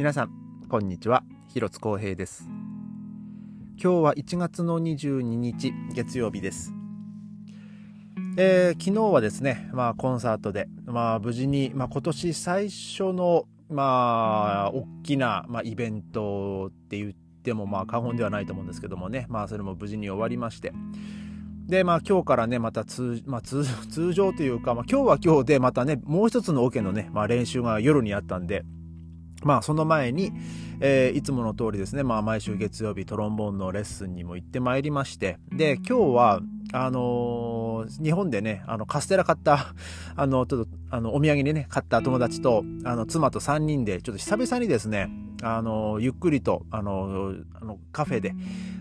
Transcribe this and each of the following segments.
皆さんこんにちは。広津光平です。今日は1月の22日月曜日です。えー、昨日はですね、まあ、コンサートで、まあ、無事に、まあ、今年最初の、まあ、大きな、まあ、イベントって言っても、まあ、過言ではないと思うんですけどもね、まあ、それも無事に終わりまして、で、まあ今日からね、また通、まあ通、通常というか、まあ今日は今日でまたね、もう一つのオケのね、まあ練習が夜にあったんで、まあその前に、えー、いつもの通りですね、まあ毎週月曜日トロンボーンのレッスンにも行ってまいりまして、で、今日は、あのー、日本でね、あの、カステラ買った、あの、ちょっと、あの、お土産にね、買った友達と、あの、妻と3人で、ちょっと久々にですね、あの、ゆっくりと、あの、あのカフェで、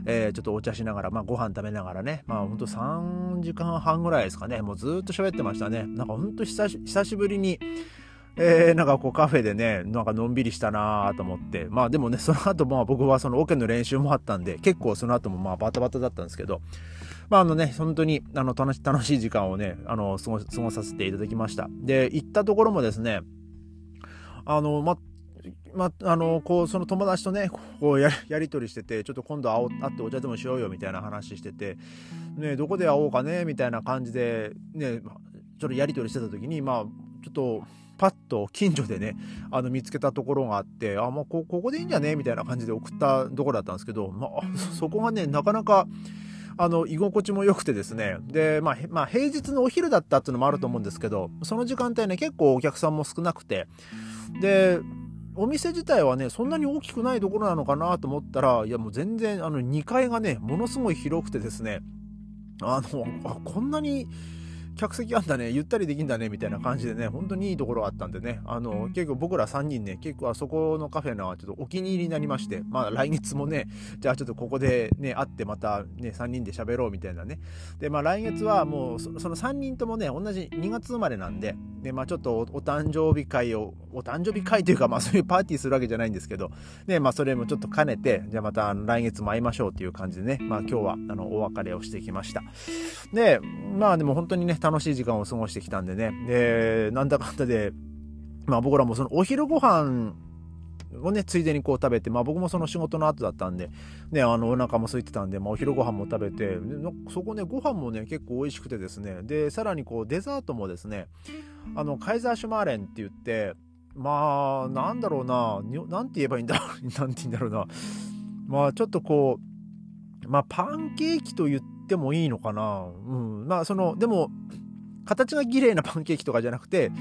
えー、ちょっとお茶しながら、まあ、ご飯食べながらね、まあ、ほんと3時間半ぐらいですかね、もうずっと喋ってましたね。なんかほんと久しぶりに、えー、なんかこうカフェでね、なんかのんびりしたなと思って。まあでもね、その後まあ僕はそのオケの練習もあったんで、結構その後もまあバタバタだったんですけど、まああのね、本当にあの楽し楽しい時間をね、あの過ご過ごさせていただきました。で、行ったところもですね、あの、ま、ま、あの、こう、その友達とね、こうや、りとりしてて、ちょっと今度会お、会ってお茶でもしようよ、みたいな話してて、ね、どこで会おうかね、みたいな感じで、ね、ちょっとやりとりしてた時に、まあ、ちょっと、パッと近所でね、あの見つけたところがあって、あ、もうこここでいいんじゃね？みたいな感じで送ったところだったんですけど、まあ、そこがね、なかなか、あの、居心地も良くてですね。で、まあ、まあ、平日のお昼だったっていうのもあると思うんですけど、その時間帯ね、結構お客さんも少なくて、で、お店自体はね、そんなに大きくないところなのかなと思ったら、いやもう全然、あの、2階がね、ものすごい広くてですね、あの、あこんなに、客席あんだね、ゆったりできんだね、みたいな感じでね、本当にいいところあったんでね、あの、結構僕ら3人ね、結構あそこのカフェのちょっとお気に入りになりまして、まあ来月もね、じゃあちょっとここでね、会ってまたね、3人で喋ろうみたいなね。で、まあ来月はもうその3人ともね、同じ2月生まれなんで、で、まあちょっとお誕生日会を、お誕生日会というか、まあそういうパーティーするわけじゃないんですけど、ね、まあそれもちょっと兼ねて、じゃあまた来月も会いましょうっていう感じでね、まあ今日はあのお別れをしてきました。で、まあでも本当にね、楽しい時間を過ごしてきたんでね。で、なんだかんだで、まあ僕らもそのお昼ご飯をね、ついでにこう食べて、まあ僕もその仕事の後だったんで、ね、あのお腹も空いてたんで、まあお昼ご飯も食べて、そこね、ご飯もね、結構美味しくてですね、で、さらにこうデザートもですね、あの、カイザーシュマーレンって言って、まあ、なんだろうな、なんて言えばいいんだろう、なんて言うんだろうな。まあちょっとこう、まあパンケーキと言ってもいいのかな。うん。まあその、でも、形が綺麗な パンケーキとかじゃなくて、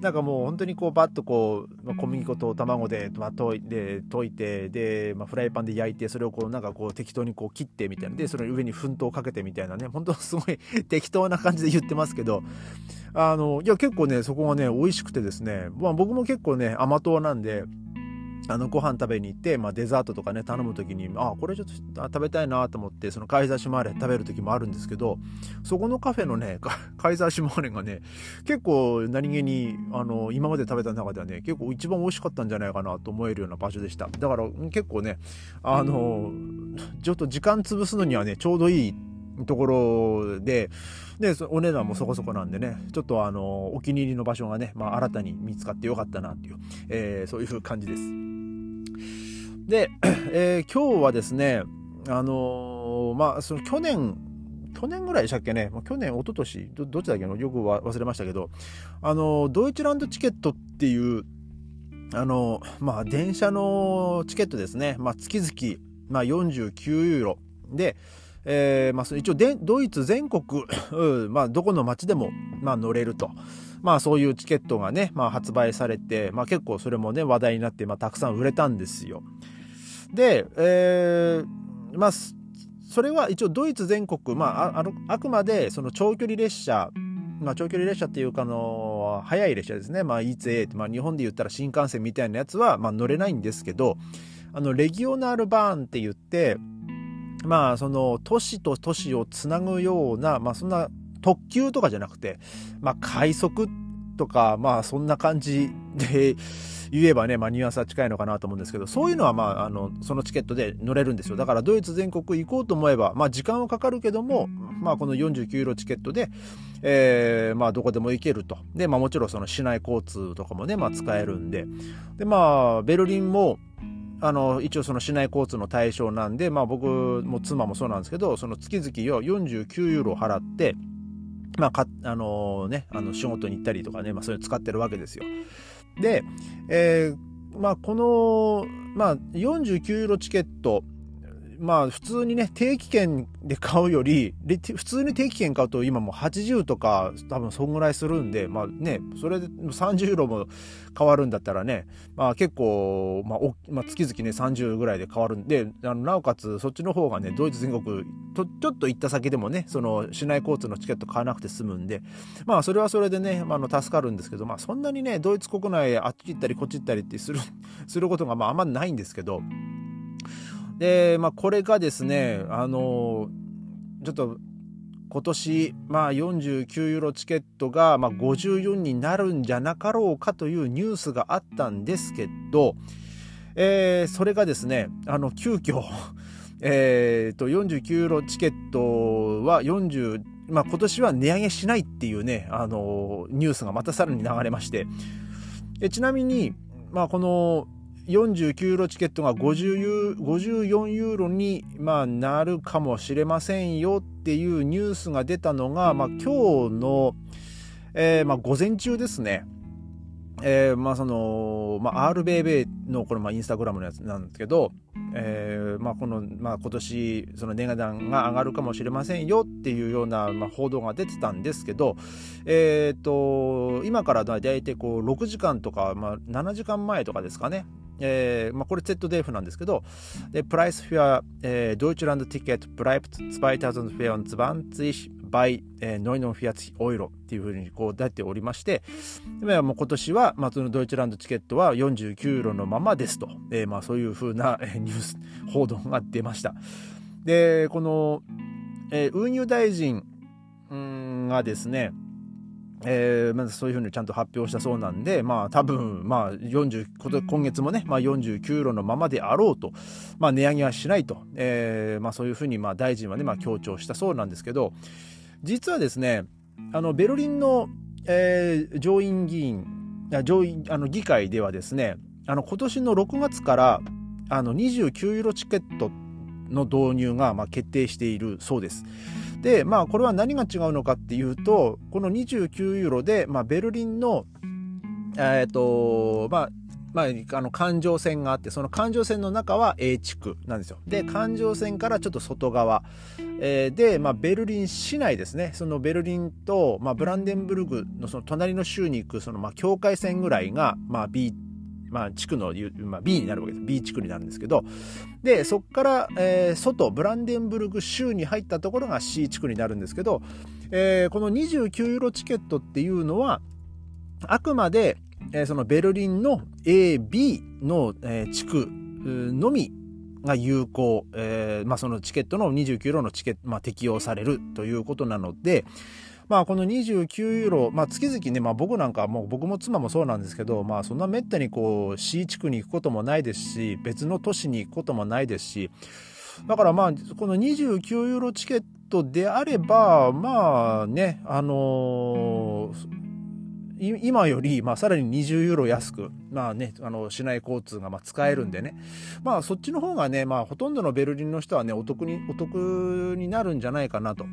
なんかもう本当にこうバッとこう、まあ、小麦粉と卵で、まあ、溶いて溶いてで、まあ、フライパンで焼いてそれをこうなんかこう適当にこう切ってみたいなでその上に粉糖をかけてみたいなね本当すごい 適当な感じで言ってますけどあのいや結構ねそこがね美味しくてですね、まあ、僕も結構ね甘党なんであのご飯食べに行って、まあ、デザートとかね頼む時にあこれちょっと食べたいなと思ってそのカイザーシュマーレ食べる時もあるんですけどそこのカフェのねカイザーシュマーレがね結構何気にあの今まで食べた中ではね結構一番美味しかったんじゃないかなと思えるような場所でした。だから結構ねあのちょっと時間潰すのにはねちょうどいいところで、で、お値段もそこそこなんでね、ちょっとあの、お気に入りの場所がね、まあ、新たに見つかってよかったなっていう、えー、そういう感じです。で、えー、今日はですね、あのー、まあ、その去年、去年ぐらいでしたっけね、去年、一昨年どどっちだっけ？のよく忘れましたけど、あの Deutschlandticket っていう、あのまあ、電車のチケットですね、まあ、月々、まあ、49ユーロ。で、えーまあ、一応ドイツ全国、まあ、どこの街でも、まあ、乗れると。まあそういうチケットがね、まあ発売されて、まあ結構それもね、話題になって、まあたくさん売れたんですよ。で、えー、まあ、それは一応ドイツ全国、まあ、ああくまでその長距離列車、まあ、長距離列車っていうかの速い列車ですね、まあ、ETA って、まあ、日本で言ったら新幹線みたいなやつは、まあ、乗れないんですけどあのレギオナルバーンって言ってまあその都市と都市をつなぐような、まあ、そんな特急とかじゃなくて、まあ、快速とか、まあそんな感じで言えばね、まあニュアンスは近いのかなと思うんですけど、そういうのはまあ、あの、そのチケットで乗れるんですよ。だからドイツ全国行こうと思えば、まあ時間はかかるけども、まあこの49ユーロチケットで、えー、まあどこでも行けると。で、まあもちろんその市内交通とかもね、まあ使えるんで。で、まあ、ベルリンも、あの、一応その市内交通の対象なんで、まあ僕も妻もそうなんですけど、その月々を49ユーロ払って、まあ、か、あのー、ね、あの、仕事に行ったりとかね、まあ、それ使ってるわけですよ。で、えー、まあ、この、まあ、49ユーロチケット、まあ普通にね、定期券で買うより、普通に定期券買うと今もう80とか多分そんぐらいするんで、まあね、それで30ロも変わるんだったらね、まあ結構、まあ、まあ、月々ね30ぐらいで変わるんで、あのなおかつそっちの方がね、ドイツ全国と、ちょっと行った先でもね、その市内交通のチケット買わなくて済むんで、まあそれはそれでね、まあ、の助かるんですけど、まあそんなにね、ドイツ国内あっち行ったりこっち行ったりってする、することがまああんまないんですけど、で、まあ、これがですね、あのちょっと今年、まあ、49ユーロチケットが、まあ、54になるんじゃなかろうかというニュースがあったんですけど、えー、それがですね、あの、急遽、えー、と、49ユーロチケットは40、まあ、今年は値上げしないっていうね、あのニュースがまたさらに流れまして、えちなみに、まあ、この、49ユーロチケットが50ユ54ユーロに、まあ、なるかもしれませんよっていうニュースが出たのが、まあ、今日の、えー、まあ、午前中ですね。えー、まあその、まあ、RBB のこれまあインスタグラムのやつなんですけど、えー、まあこの、まあ今年その値段が上がるかもしれませんよっていうような、まあ、報道が出てたんですけど、え、ー、と、今からだいたいこう6時間とか、まあ7時間前とかですかね、えーまあ、これ ZDF なんですけど、で、 Preis für、えー、 Deutschlandticket、 bleibt 2024 bei、えー、 neunundvierzig Euro っていうふうにこう出ておりまして、でもう今年は、まあ、そのドイツランドチケットは49ユーロのままですと、えー、まあそういうふうなニュース、報道が出ました。で、この、えー、運輸大臣がですね、えー、まずそういうふうにちゃんと発表したそうなんで、まあ多分、まあ40、今月もね、まあ49ユーロのままであろうと、まあ値上げはしないと、えー、まあそういうふうにまあ大臣はね、まあ強調したそうなんですけど、実はですね、あの、ベルリンの、えー、上院議員、上院、あの議会ではですね、あの今年の6月からあの29ユーロチケットの導入がまあ決定しているそうです。で、まあ、これは何が違うのかっていうと、この29ユーロで、まあ、ベルリンの、えっ、ー、と、まあ、まあ、あの、環状線があって、その環状線の中は A 地区なんですよ。で、環状線からちょっと外側。えー、で、まあ、ベルリン市内ですね。そのベルリンと、まあ、ブランデンブルグのその隣の州に行く、その、まあ、境界線ぐらいが、まあ、B まあ、地区の、まあ、B になるわけです。B 地区になるんですけど、で、そこから、えー、外、ブランデンブルグ州に入ったところが C 地区になるんですけど、えー、この29ユーロチケットっていうのは、あくまで、えー、そのベルリンの A、B の、えー、地区のみが有効、えー、まあ、そのチケットの29ユーロのチケット、まあ、適用されるということなので、まあこの29ユーロ、まあ月々ね、まあ僕なんかも僕も妻もそうなんですけど、まあそんなめったにこう C 地区に行くこともないですし、別の都市に行くこともないですし、だからまあこの29ユーロチケットであれば、まあね、あのー、今より、まあ、さらに20ユーロ安く、まあね、あの、市内交通がま使えるんでね。まあ、そっちの方がね、まあ、ほとんどのベルリンの人はね、お得に、お得になるんじゃないかなと。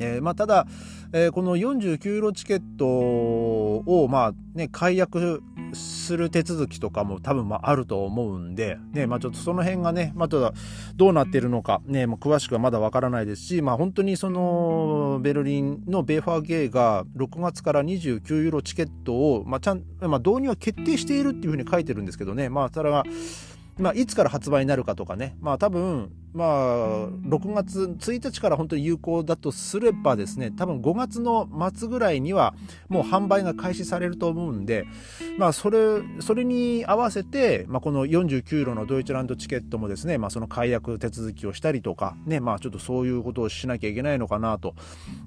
えー、まあ、ただ、えー、この49ユーロチケットを、まあね、解約する手続きとかも多分まああると思うんで、ね、まあちょっとその辺がね、まあただどうなってるのか、ね、まあ、詳しくはまだわからないですし、まあ本当にそのベルリンのベーファーゲーが6月から29ユーロチケットを、まあちゃん、まあ導入は決定しているっていうふうに書いてるんですけどね、まあそれは、まあいつから発売になるかとかね、まあ多分、まあ、6月1日から本当に有効だとすればですね、多分5月の末ぐらいにはもう販売が開始されると思うんで、まあ、それ、それに合わせて、まあ、この49ユーロのドイツランドチケットもですね、まあ、その解約手続きをしたりとか、ね、まあ、ちょっとそういうことをしなきゃいけないのかなと、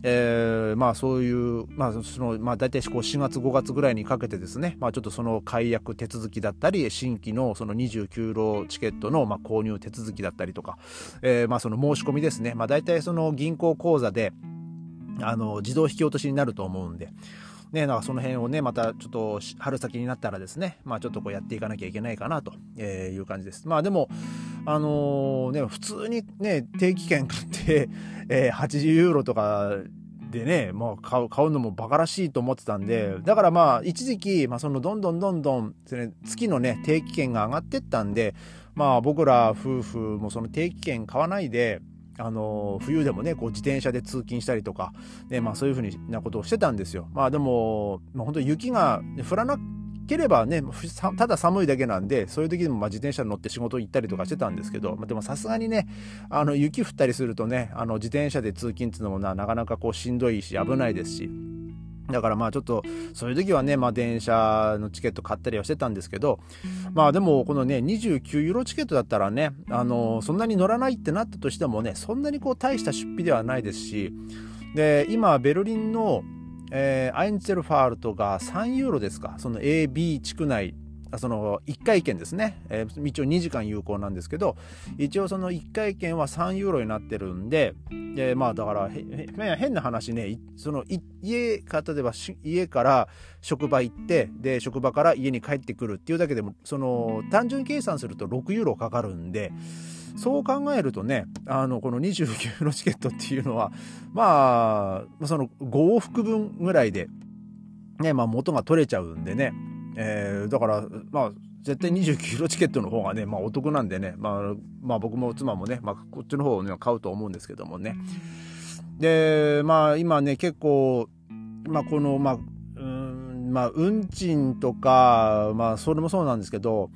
えー、まあ、そういう、まあ、その、まあ、大体こう4月5月ぐらいにかけてですね、まあ、ちょっとその解約手続きだったり、新規のその29ユーロチケットのまあ購入手続きだったりとか、えー、まあその申し込みですね。まあ大体その銀行口座で、あの、自動引き落としになると思うんで、ね、なんかその辺をね、またちょっと春先になったらですね、まあちょっとこうやっていかなきゃいけないかなという感じです。まあでも、あのー、ね、普通にね、定期券買って、えー、80ユーロとかでね、もう買う、買うのもバカらしいと思ってたんで、だからまあ一時期、まあそのどんどんどんどん、月のね、定期券が上がってったんで、まあ僕ら夫婦もその定期券買わないで、あの冬でもねこう自転車で通勤したりとか、ねまあ、そういうふうなことをしてたんですよ。まあでも、まあ、本当に雪が降らなければねただ寒いだけなんでそういう時でもまあ自転車に乗って仕事行ったりとかしてたんですけど、まあ、でもさすがにねあの雪降ったりするとねあの自転車で通勤っていうのもななかなかこうしんどいし危ないですし。だからまあちょっとそういう時はね、まあ電車のチケット買ったりはしてたんですけど、まあでもこのね、29ユーロチケットだったらね、あの、そんなに乗らないってなったとしてもね、そんなにこう大した出費ではないですし、で、今ベルリンの、えー、アインツェルファールトが3ユーロですか、その AB 地区内。その1回券ですね、えー、一応2時間有効なんですけど一応その1回券は3ユーロになってるんででまあだから変な話ねその家か例えば家から職場行ってで職場から家に帰ってくるっていうだけでもその単純計算すると6ユーロかかるんでそう考えるとねあのこの29のチケットっていうのはまあその5往復分ぐらいでねまあ元が取れちゃうんでねえー、だから、まあ、絶対29キロチケットの方がね、まあお得なんでね、まあ、まあ僕も妻もね、まあこっちの方を、ね、買うと思うんですけどもね。で、まあ今ね、結構、まあこの、まあ、うん、まあ運賃とか、まあそれもそうなんですけど、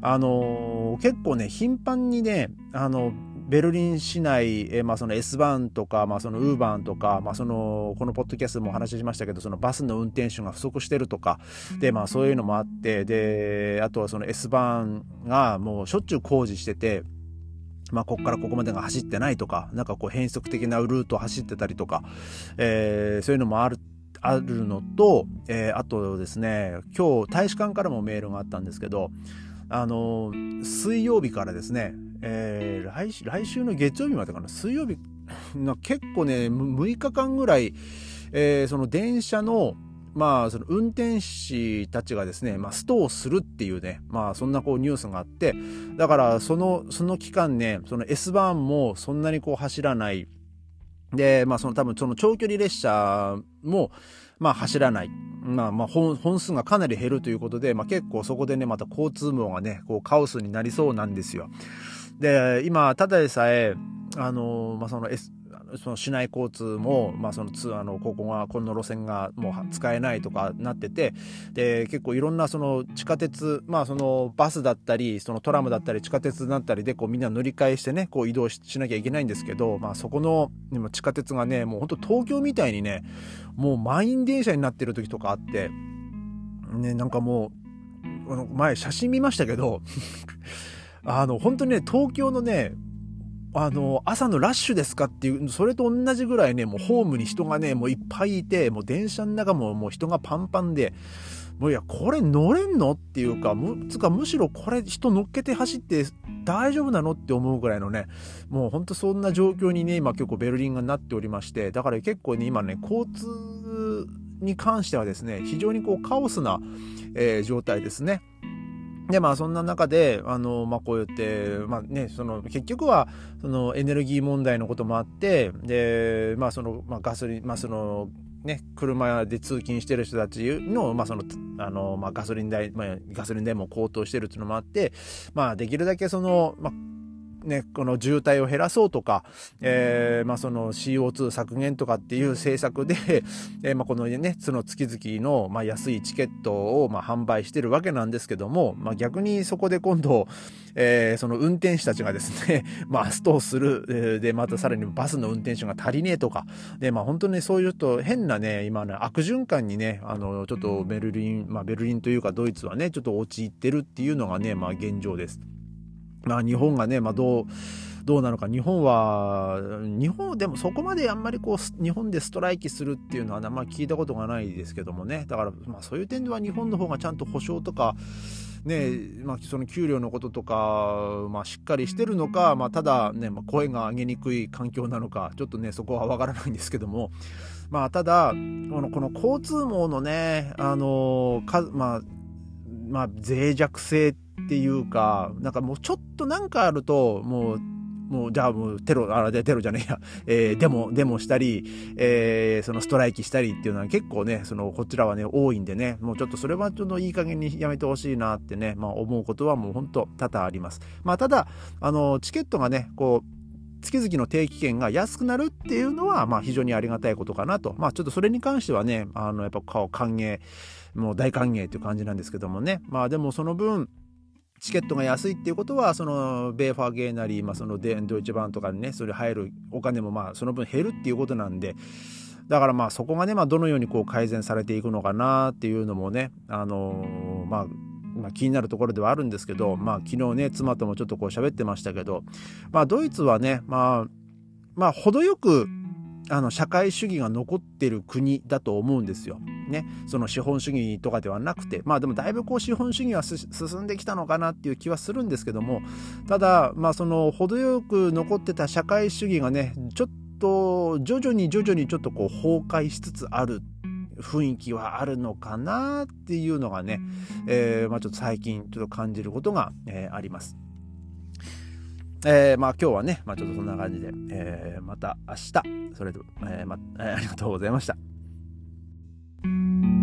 あのー、結構ね、頻繁にね、あの、ベルリン市内、えー、まあ、その S バーンとか、まあ、そのウーバーンとか、まあ、そのこのポッドキャストでもお話ししましたけどそのバスの運転手が不足してるとかで、まあ、そういうのもあってであとはその S バーンがもうしょっちゅう工事してて。まあ、ここからここまでが走ってないとか、なんかこう変則的なルートを走ってたりとか、えー、そういうのもあるあるのと、えー、あとですね、今日大使館からもメールがあったんですけど、あの、水曜日からですね、えー、来来週の月曜日までかな、水曜日、結構ね、6日間ぐらい、えー、その電車の、まあ、その運転士たちがですね、まあ、ストをするっていうね、まあ、そんなこうニュースがあって、だから、その、その期間ね、その S バーンもそんなにこう走らない。で、まあ、その多分その長距離列車も、まあ、走らない。まあまあ本本数がかなり減るということで、まあ、結構そこでねまた交通網がねこうカオスになりそうなんですよ。で今ただでさえあの、まあ、その S その市内交通も、まあ、そのつあのここがこの路線がもう使えないとかなっててで結構いろんなその地下鉄、まあ、そのバスだったりそのトラムだったり地下鉄だったりでこうみんな乗り換えしてねこう移動しなきゃいけないんですけど、まあ、そこの地下鉄がねもう本当東京みたいにねもう満員電車になってる時とかあってねなんかもう前写真見ましたけど あの本当にね東京のねあの、朝のラッシュですかっていう、それと同じぐらいね、もうホームに人がね、もういっぱいいて、もう電車の中ももう人がパンパンで、もういや、これ乗れんのっていうか、む、つかむしろこれ人乗っけて走って大丈夫なのって思うぐらいのね、もうほんとそんな状況にね、今結構ベルリンがなっておりまして、だから結構ね、今ね、交通に関してはですね、非常にこうカオスな、えー、状態ですね。でまあそんな中であの、まあ、こうやってまあねその結局はそのエネルギー問題のこともあってでまあその、まあ、ガソリンまあそのね、車で通勤してる人たちの,、まあそのあのまあ、ガソリン代、まあ、ガソリン代も高騰してるっていうのもあって、まあ、できるだけその、まあね、この渋滞を減らそうとか、えー、まあ、その CO2 削減とかっていう政策で、えー、まあ、このね、その月々の、まあ、安いチケットを、まあ、販売してるわけなんですけども、まあ、逆にそこで今度、えー、その運転手たちがですね、まあ、ストーする、えー、で、またさらにバスの運転手が足りねえとか、で、まあ、本当にそういうと変なね、今ね、悪循環にね、あの、ちょっとベルリン、まあ、ベルリンというかドイツはね、ちょっと陥ってるっていうのがね、まあ、現状です。まあ、日本がね、まあ、どう、どうなのか。日本は日本でもそこまであんまりこう日本でストライキするっていうのはあんまり聞いたことがないですけどもね。だからまあそういう点では日本の方がちゃんと保障とかねまあ、その給料のこととか、まあ、しっかりしてるのか、まあ、ただね、まあ、声が上げにくい環境なのかちょっとねそこは分からないんですけども、まあ、ただこのこの交通網のねあのか、まあまあ、脆弱性っいうかなんかもうちょっとなんかあるともうもうじゃあもうテロ、あれテロじゃねえや、えー、デモ、デモしたり、えー、そのストライキしたりっていうのは結構ね、そのこちらはね、多いんでね、もうちょっとそれはちょっといい加減にやめてほしいなってね、まあ思うことはもう本当多々あります。まあただ、あの、チケットがね、こう、月々の定期券が安くなるっていうのは、まあ非常にありがたいことかなと。まあちょっとそれに関してはね、あの、やっぱ顔歓迎、もう大歓迎っていう感じなんですけどもね。まあでもその分、チケットが安いっていうことはそのベーファーゲーなり、まあ、そのデドイツ版とかにねそれ入るお金もまあその分減るっていうことなんでだからまあそこがね、まあ、どのようにこう改善されていくのかなっていうのもねあのー、まあまあ、気になるところではあるんですけど、まあ、昨日ね妻ともちょっとこう喋ってましたけど、まあ、ドイツはね、まあ、まあ程よくあの社会主義が残ってる国だと思うんですよ。ね、その資本主義とかではなくてまあでもだいぶこう資本主義は進んできたのかなっていう気はするんですけどもただまあその程よく残ってた社会主義がねちょっと徐々に徐々にちょっとこう崩壊しつつある雰囲気はあるのかなっていうのがね、えーまあ、ちょっと最近ちょっと感じることが、えー、あります。えー、まあ今日はね、まあちょっとそんな感じで、えー、また明日、それで、えーまえ、ありがとうございました。thank you